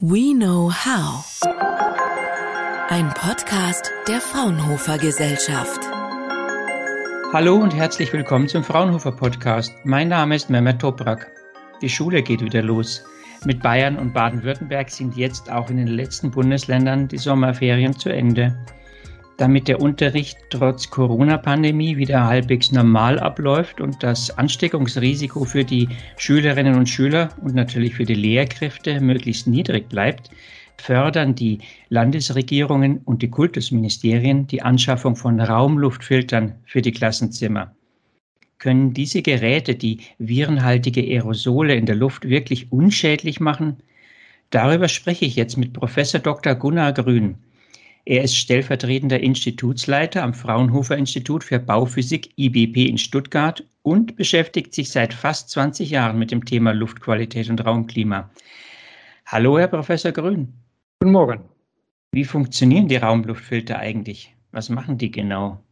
We Know How. Ein Podcast der Fraunhofer Gesellschaft. Hallo und herzlich willkommen zum Fraunhofer Podcast. Mein Name ist Mehmet Toprak. Die Schule geht wieder los. Mit Bayern und Baden-Württemberg sind jetzt auch in den letzten Bundesländern die Sommerferien zu Ende. Damit der Unterricht trotz Corona-Pandemie wieder halbwegs normal abläuft und das Ansteckungsrisiko für die Schülerinnen und Schüler und natürlich für die Lehrkräfte möglichst niedrig bleibt, fördern die Landesregierungen und die Kultusministerien die Anschaffung von Raumluftfiltern für die Klassenzimmer. Können diese Geräte die virenhaltige Aerosole in der Luft wirklich unschädlich machen? Darüber spreche ich jetzt mit Professor Dr. Gunnar Grün. Er ist stellvertretender Institutsleiter am Fraunhofer Institut für Bauphysik IBP in Stuttgart und beschäftigt sich seit fast 20 Jahren mit dem Thema Luftqualität und Raumklima. Hallo, Herr Professor Grün. Guten Morgen. Wie funktionieren die Raumluftfilter eigentlich? Was machen die genau?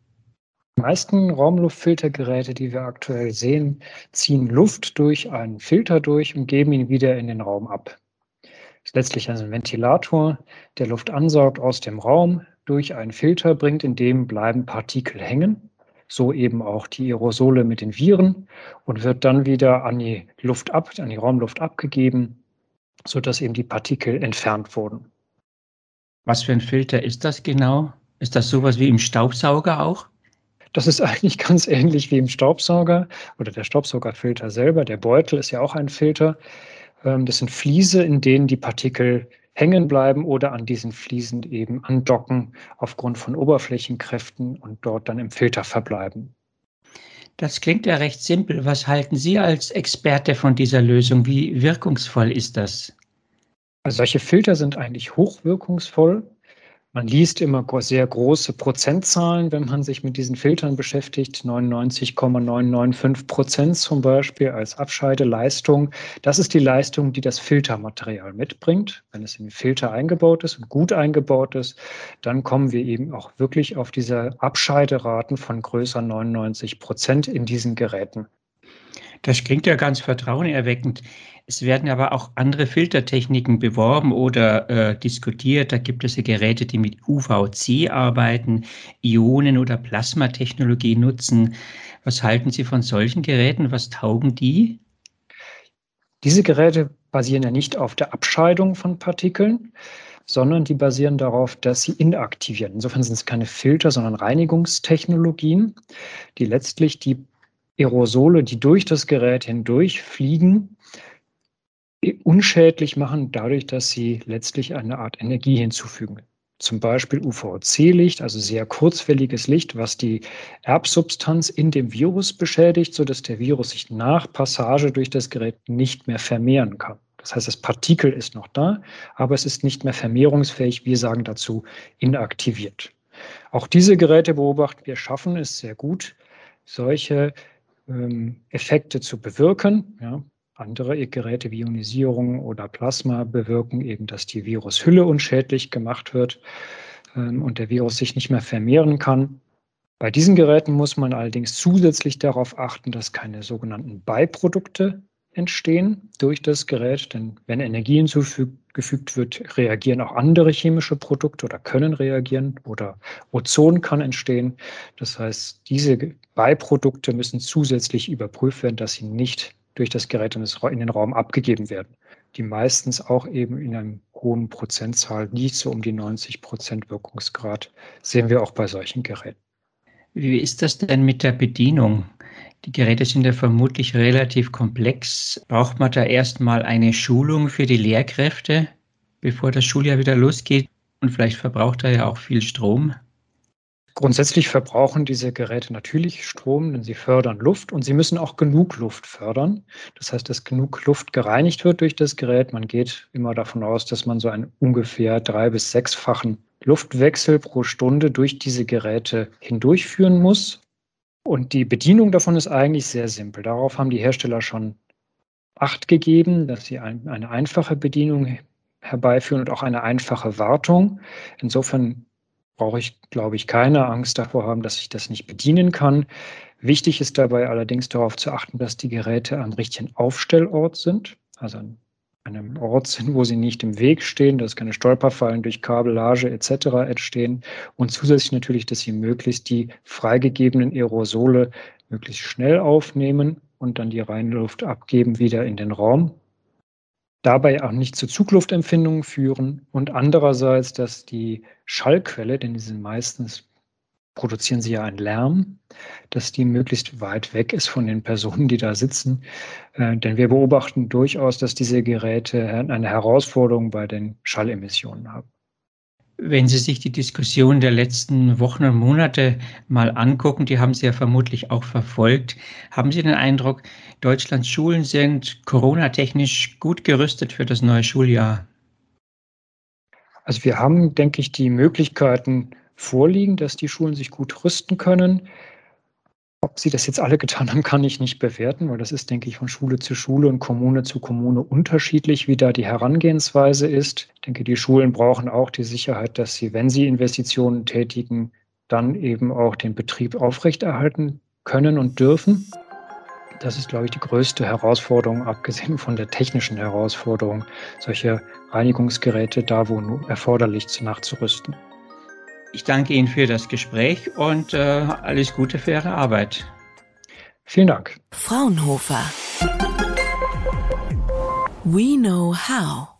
Die meisten Raumluftfiltergeräte, die wir aktuell sehen, ziehen Luft durch einen Filter durch und geben ihn wieder in den Raum ab ist letztlich ein Ventilator, der Luft ansaugt aus dem Raum, durch einen Filter bringt, in dem bleiben Partikel hängen, so eben auch die Aerosole mit den Viren und wird dann wieder an die Luft ab, an die Raumluft abgegeben, sodass eben die Partikel entfernt wurden. Was für ein Filter ist das genau? Ist das sowas wie im Staubsauger auch? Das ist eigentlich ganz ähnlich wie im Staubsauger oder der Staubsaugerfilter selber. Der Beutel ist ja auch ein Filter. Ähm, das sind Fliese, in denen die Partikel hängen bleiben oder an diesen Fliesen eben andocken aufgrund von Oberflächenkräften und dort dann im Filter verbleiben. Das klingt ja recht simpel. Was halten Sie als Experte von dieser Lösung? Wie wirkungsvoll ist das? Also solche Filter sind eigentlich hochwirkungsvoll. Man liest immer sehr große Prozentzahlen, wenn man sich mit diesen Filtern beschäftigt. 99,995 Prozent zum Beispiel als Abscheideleistung. Das ist die Leistung, die das Filtermaterial mitbringt. Wenn es in den Filter eingebaut ist und gut eingebaut ist, dann kommen wir eben auch wirklich auf diese Abscheideraten von größer 99 Prozent in diesen Geräten. Das klingt ja ganz vertrauenerweckend. Es werden aber auch andere Filtertechniken beworben oder äh, diskutiert. Da gibt es ja Geräte, die mit UVC arbeiten, Ionen- oder Plasmatechnologie nutzen. Was halten Sie von solchen Geräten? Was taugen die? Diese Geräte basieren ja nicht auf der Abscheidung von Partikeln, sondern die basieren darauf, dass sie inaktivieren. Insofern sind es keine Filter, sondern Reinigungstechnologien, die letztlich die Aerosole, die durch das Gerät hindurch fliegen, unschädlich machen, dadurch, dass sie letztlich eine Art Energie hinzufügen. Zum Beispiel UVC-Licht, also sehr kurzwelliges Licht, was die Erbsubstanz in dem Virus beschädigt, sodass der Virus sich nach Passage durch das Gerät nicht mehr vermehren kann. Das heißt, das Partikel ist noch da, aber es ist nicht mehr vermehrungsfähig. Wir sagen dazu inaktiviert. Auch diese Geräte beobachten wir schaffen es sehr gut, solche ähm, Effekte zu bewirken. Ja. Andere Geräte wie Ionisierung oder Plasma bewirken eben, dass die Virushülle unschädlich gemacht wird ähm, und der Virus sich nicht mehr vermehren kann. Bei diesen Geräten muss man allerdings zusätzlich darauf achten, dass keine sogenannten Beiprodukte entstehen durch das Gerät, denn wenn Energie hinzugefügt wird, reagieren auch andere chemische Produkte oder können reagieren oder Ozon kann entstehen. Das heißt, diese Beiprodukte müssen zusätzlich überprüft werden, dass sie nicht durch das Gerät in den Raum abgegeben werden. Die meistens auch eben in einem hohen Prozentzahl, nicht so um die 90 Prozent Wirkungsgrad, sehen wir auch bei solchen Geräten. Wie ist das denn mit der Bedienung? Die Geräte sind ja vermutlich relativ komplex. Braucht man da erstmal eine Schulung für die Lehrkräfte, bevor das Schuljahr wieder losgeht? Und vielleicht verbraucht er ja auch viel Strom. Grundsätzlich verbrauchen diese Geräte natürlich Strom, denn sie fördern Luft und sie müssen auch genug Luft fördern. Das heißt, dass genug Luft gereinigt wird durch das Gerät. Man geht immer davon aus, dass man so einen ungefähr drei- bis sechsfachen Luftwechsel pro Stunde durch diese Geräte hindurchführen muss. Und die Bedienung davon ist eigentlich sehr simpel. Darauf haben die Hersteller schon Acht gegeben, dass sie ein, eine einfache Bedienung herbeiführen und auch eine einfache Wartung. Insofern brauche ich, glaube ich, keine Angst davor haben, dass ich das nicht bedienen kann. Wichtig ist dabei allerdings darauf zu achten, dass die Geräte am richtigen Aufstellort sind, also an einem Ort sind, wo sie nicht im Weg stehen, dass keine Stolperfallen durch Kabellage etc. entstehen und zusätzlich natürlich, dass sie möglichst die freigegebenen Aerosole möglichst schnell aufnehmen und dann die reine Luft abgeben wieder in den Raum. Dabei auch nicht zu Zugluftempfindungen führen und andererseits, dass die Schallquelle, denn die sind meistens produzieren sie ja einen Lärm, dass die möglichst weit weg ist von den Personen, die da sitzen. Äh, denn wir beobachten durchaus, dass diese Geräte eine Herausforderung bei den Schallemissionen haben. Wenn Sie sich die Diskussion der letzten Wochen und Monate mal angucken, die haben Sie ja vermutlich auch verfolgt, haben Sie den Eindruck, Deutschlands Schulen sind Corona-technisch gut gerüstet für das neue Schuljahr? Also wir haben, denke ich, die Möglichkeiten, vorliegen, dass die Schulen sich gut rüsten können. Ob sie das jetzt alle getan haben, kann ich nicht bewerten, weil das ist, denke ich, von Schule zu Schule und Kommune zu Kommune unterschiedlich, wie da die Herangehensweise ist. Ich denke, die Schulen brauchen auch die Sicherheit, dass sie, wenn sie Investitionen tätigen, dann eben auch den Betrieb aufrechterhalten können und dürfen. Das ist, glaube ich, die größte Herausforderung, abgesehen von der technischen Herausforderung, solche Reinigungsgeräte da, wo erforderlich nachzurüsten. Ich danke Ihnen für das Gespräch und äh, alles Gute für Ihre Arbeit. Vielen Dank. Fraunhofer. We know how.